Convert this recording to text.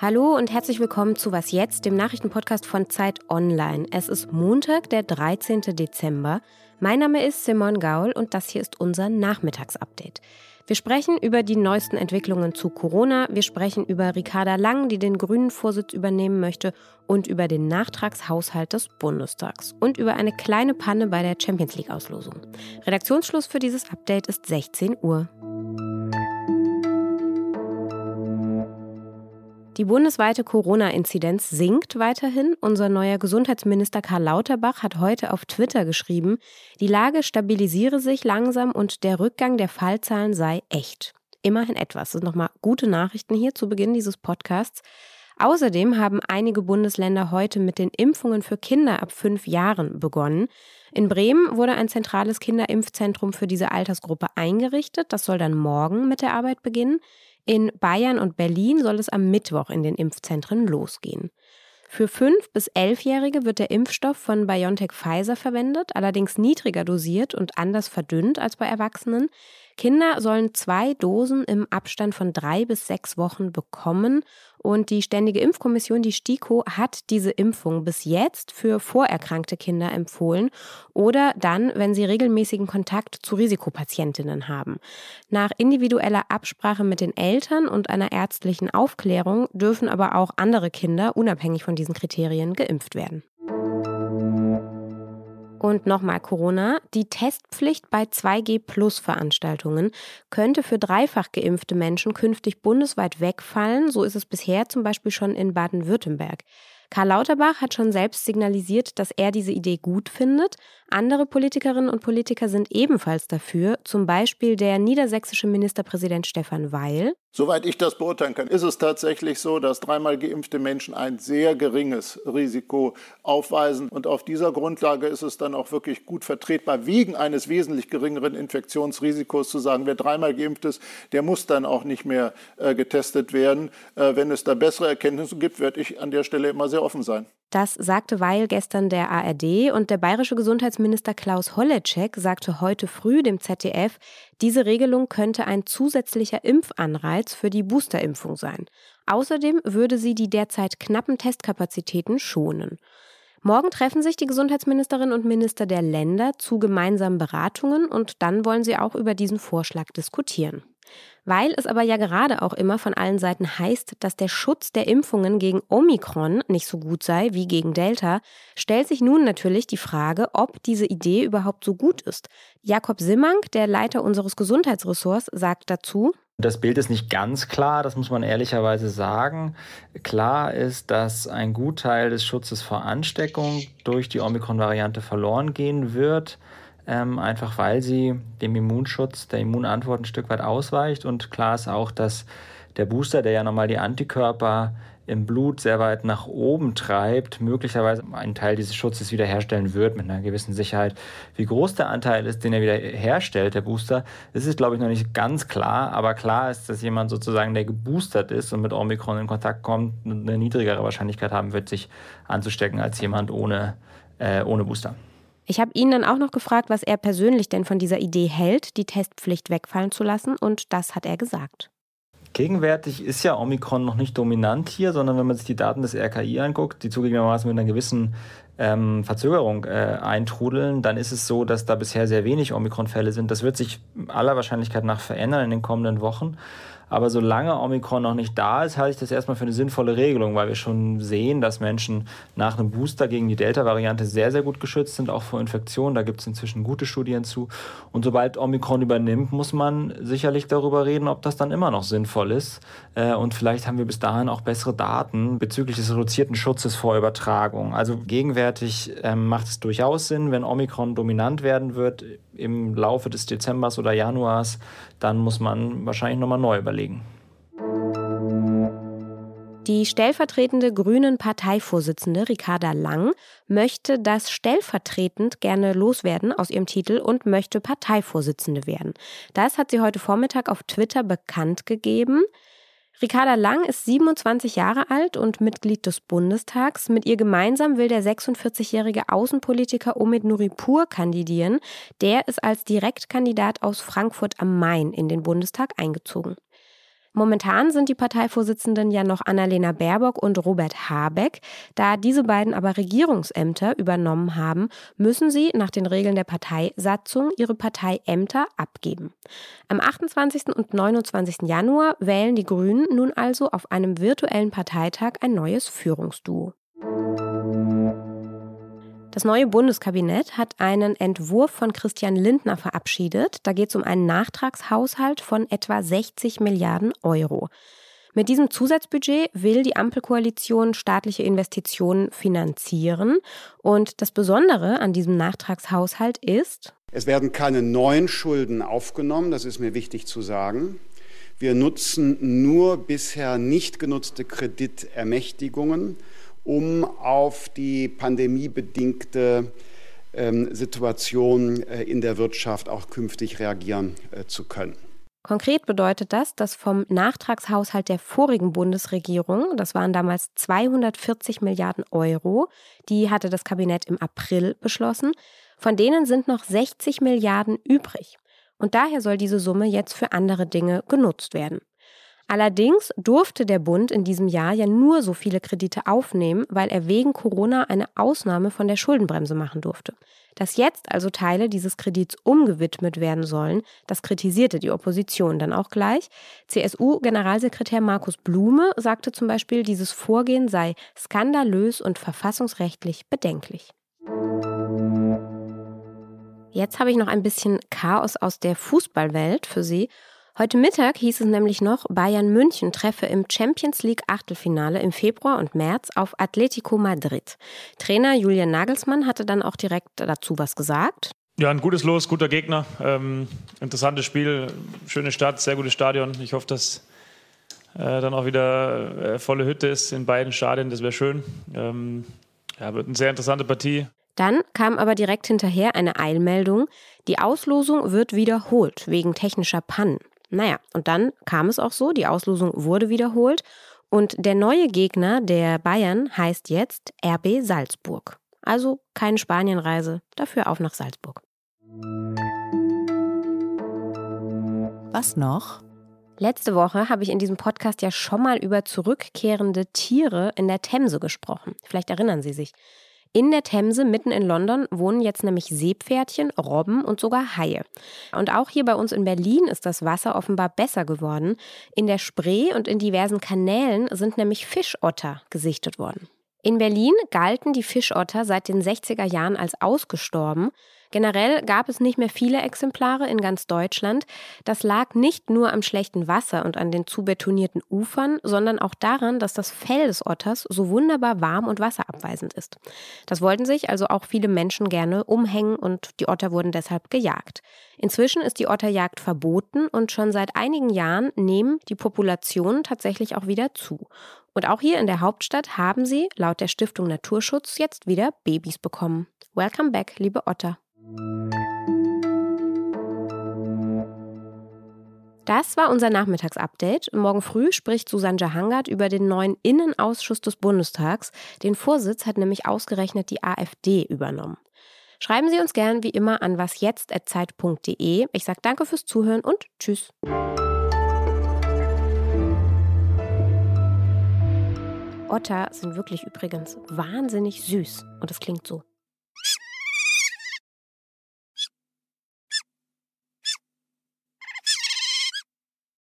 Hallo und herzlich willkommen zu Was jetzt, dem Nachrichtenpodcast von Zeit Online. Es ist Montag, der 13. Dezember. Mein Name ist Simon Gaul und das hier ist unser Nachmittagsupdate. Wir sprechen über die neuesten Entwicklungen zu Corona, wir sprechen über Ricarda Lang, die den grünen Vorsitz übernehmen möchte und über den Nachtragshaushalt des Bundestags und über eine kleine Panne bei der Champions League Auslosung. Redaktionsschluss für dieses Update ist 16 Uhr. Die bundesweite Corona-Inzidenz sinkt weiterhin. Unser neuer Gesundheitsminister Karl Lauterbach hat heute auf Twitter geschrieben, die Lage stabilisiere sich langsam und der Rückgang der Fallzahlen sei echt. Immerhin etwas. Das sind nochmal gute Nachrichten hier zu Beginn dieses Podcasts. Außerdem haben einige Bundesländer heute mit den Impfungen für Kinder ab fünf Jahren begonnen. In Bremen wurde ein zentrales Kinderimpfzentrum für diese Altersgruppe eingerichtet. Das soll dann morgen mit der Arbeit beginnen. In Bayern und Berlin soll es am Mittwoch in den Impfzentren losgehen. Für 5- bis 11-Jährige wird der Impfstoff von BioNTech Pfizer verwendet, allerdings niedriger dosiert und anders verdünnt als bei Erwachsenen. Kinder sollen zwei Dosen im Abstand von drei bis sechs Wochen bekommen und die Ständige Impfkommission, die STIKO, hat diese Impfung bis jetzt für vorerkrankte Kinder empfohlen oder dann, wenn sie regelmäßigen Kontakt zu Risikopatientinnen haben. Nach individueller Absprache mit den Eltern und einer ärztlichen Aufklärung dürfen aber auch andere Kinder unabhängig von diesen Kriterien geimpft werden. Und nochmal Corona. Die Testpflicht bei 2G-Plus-Veranstaltungen könnte für dreifach geimpfte Menschen künftig bundesweit wegfallen. So ist es bisher zum Beispiel schon in Baden-Württemberg. Karl Lauterbach hat schon selbst signalisiert, dass er diese Idee gut findet. Andere Politikerinnen und Politiker sind ebenfalls dafür, zum Beispiel der niedersächsische Ministerpräsident Stefan Weil. Soweit ich das beurteilen kann, ist es tatsächlich so, dass dreimal geimpfte Menschen ein sehr geringes Risiko aufweisen. Und auf dieser Grundlage ist es dann auch wirklich gut vertretbar, wegen eines wesentlich geringeren Infektionsrisikos zu sagen, wer dreimal geimpft ist, der muss dann auch nicht mehr äh, getestet werden. Äh, wenn es da bessere Erkenntnisse gibt, werde ich an der Stelle immer sehr offen sein. Das sagte Weil gestern der ARD und der bayerische Gesundheitsminister Klaus Holleczek sagte heute früh dem ZDF, diese Regelung könnte ein zusätzlicher Impfanreiz für die Boosterimpfung sein. Außerdem würde sie die derzeit knappen Testkapazitäten schonen. Morgen treffen sich die Gesundheitsministerinnen und Minister der Länder zu gemeinsamen Beratungen und dann wollen sie auch über diesen Vorschlag diskutieren. Weil es aber ja gerade auch immer von allen Seiten heißt, dass der Schutz der Impfungen gegen Omikron nicht so gut sei wie gegen Delta, stellt sich nun natürlich die Frage, ob diese Idee überhaupt so gut ist. Jakob Simmank, der Leiter unseres Gesundheitsressorts, sagt dazu, das Bild ist nicht ganz klar, das muss man ehrlicherweise sagen. Klar ist, dass ein Gutteil des Schutzes vor Ansteckung durch die Omikron-Variante verloren gehen wird ähm, einfach weil sie dem Immunschutz, der Immunantwort ein Stück weit ausweicht. Und klar ist auch, dass der Booster, der ja nochmal die Antikörper im Blut sehr weit nach oben treibt, möglicherweise einen Teil dieses Schutzes wiederherstellen wird mit einer gewissen Sicherheit. Wie groß der Anteil ist, den er wieder herstellt, der Booster, das ist, glaube ich, noch nicht ganz klar. Aber klar ist, dass jemand sozusagen, der geboostert ist und mit Omikron in Kontakt kommt, eine niedrigere Wahrscheinlichkeit haben wird, sich anzustecken als jemand ohne, äh, ohne Booster. Ich habe ihn dann auch noch gefragt, was er persönlich denn von dieser Idee hält, die Testpflicht wegfallen zu lassen, und das hat er gesagt. Gegenwärtig ist ja Omikron noch nicht dominant hier, sondern wenn man sich die Daten des RKI anguckt, die zugegebenermaßen mit einer gewissen ähm, Verzögerung äh, eintrudeln, dann ist es so, dass da bisher sehr wenig Omikron-Fälle sind. Das wird sich aller Wahrscheinlichkeit nach verändern in den kommenden Wochen. Aber solange Omikron noch nicht da ist, halte ich das erstmal für eine sinnvolle Regelung, weil wir schon sehen, dass Menschen nach einem Booster gegen die Delta-Variante sehr, sehr gut geschützt sind, auch vor Infektionen. Da gibt es inzwischen gute Studien zu. Und sobald Omikron übernimmt, muss man sicherlich darüber reden, ob das dann immer noch sinnvoll ist. Äh, und vielleicht haben wir bis dahin auch bessere Daten bezüglich des reduzierten Schutzes vor Übertragung. Also gegenwärtig ähm, macht es durchaus Sinn, wenn Omikron dominant werden wird im Laufe des Dezembers oder Januars, dann muss man wahrscheinlich nochmal neu überlegen. Die stellvertretende grünen Parteivorsitzende Ricarda Lang möchte das stellvertretend gerne loswerden aus ihrem Titel und möchte Parteivorsitzende werden. Das hat sie heute Vormittag auf Twitter bekannt gegeben. Ricarda Lang ist 27 Jahre alt und Mitglied des Bundestags. Mit ihr gemeinsam will der 46-jährige Außenpolitiker Omid Nuripur kandidieren. Der ist als Direktkandidat aus Frankfurt am Main in den Bundestag eingezogen. Momentan sind die Parteivorsitzenden ja noch Annalena Baerbock und Robert Habeck. Da diese beiden aber Regierungsämter übernommen haben, müssen sie nach den Regeln der Parteisatzung ihre Parteiämter abgeben. Am 28. und 29. Januar wählen die Grünen nun also auf einem virtuellen Parteitag ein neues Führungsduo. Das neue Bundeskabinett hat einen Entwurf von Christian Lindner verabschiedet. Da geht es um einen Nachtragshaushalt von etwa 60 Milliarden Euro. Mit diesem Zusatzbudget will die Ampelkoalition staatliche Investitionen finanzieren. Und das Besondere an diesem Nachtragshaushalt ist, es werden keine neuen Schulden aufgenommen, das ist mir wichtig zu sagen. Wir nutzen nur bisher nicht genutzte Kreditermächtigungen um auf die pandemiebedingte ähm, Situation äh, in der Wirtschaft auch künftig reagieren äh, zu können. Konkret bedeutet das, dass vom Nachtragshaushalt der vorigen Bundesregierung, das waren damals 240 Milliarden Euro, die hatte das Kabinett im April beschlossen, von denen sind noch 60 Milliarden übrig. Und daher soll diese Summe jetzt für andere Dinge genutzt werden. Allerdings durfte der Bund in diesem Jahr ja nur so viele Kredite aufnehmen, weil er wegen Corona eine Ausnahme von der Schuldenbremse machen durfte. Dass jetzt also Teile dieses Kredits umgewidmet werden sollen, das kritisierte die Opposition dann auch gleich. CSU-Generalsekretär Markus Blume sagte zum Beispiel, dieses Vorgehen sei skandalös und verfassungsrechtlich bedenklich. Jetzt habe ich noch ein bisschen Chaos aus der Fußballwelt für Sie. Heute Mittag hieß es nämlich noch, Bayern München treffe im Champions League Achtelfinale im Februar und März auf Atletico Madrid. Trainer Julian Nagelsmann hatte dann auch direkt dazu was gesagt. Ja, ein gutes Los, guter Gegner, ähm, interessantes Spiel, schöne Stadt, sehr gutes Stadion. Ich hoffe, dass äh, dann auch wieder äh, volle Hütte ist in beiden Stadien, das wäre schön. Ähm, ja, wird eine sehr interessante Partie. Dann kam aber direkt hinterher eine Eilmeldung. Die Auslosung wird wiederholt wegen technischer Pannen. Naja, und dann kam es auch so, die Auslosung wurde wiederholt und der neue Gegner der Bayern heißt jetzt RB Salzburg. Also keine Spanienreise, dafür auf nach Salzburg. Was noch? Letzte Woche habe ich in diesem Podcast ja schon mal über zurückkehrende Tiere in der Themse gesprochen. Vielleicht erinnern Sie sich. In der Themse mitten in London wohnen jetzt nämlich Seepferdchen, Robben und sogar Haie. Und auch hier bei uns in Berlin ist das Wasser offenbar besser geworden. In der Spree und in diversen Kanälen sind nämlich Fischotter gesichtet worden. In Berlin galten die Fischotter seit den 60er Jahren als ausgestorben. Generell gab es nicht mehr viele Exemplare in ganz Deutschland. Das lag nicht nur am schlechten Wasser und an den zu betonierten Ufern, sondern auch daran, dass das Fell des Otters so wunderbar warm und wasserabweisend ist. Das wollten sich also auch viele Menschen gerne umhängen und die Otter wurden deshalb gejagt. Inzwischen ist die Otterjagd verboten und schon seit einigen Jahren nehmen die Populationen tatsächlich auch wieder zu. Und auch hier in der Hauptstadt haben sie, laut der Stiftung Naturschutz, jetzt wieder Babys bekommen. Welcome back, liebe Otter. Das war unser Nachmittagsupdate. Morgen früh spricht Susanne Jahangard über den neuen Innenausschuss des Bundestags. Den Vorsitz hat nämlich ausgerechnet die AfD übernommen. Schreiben Sie uns gern wie immer an wasjetzt.zeit.de. Ich sage danke fürs Zuhören und tschüss. Otter sind wirklich übrigens wahnsinnig süß und es klingt so.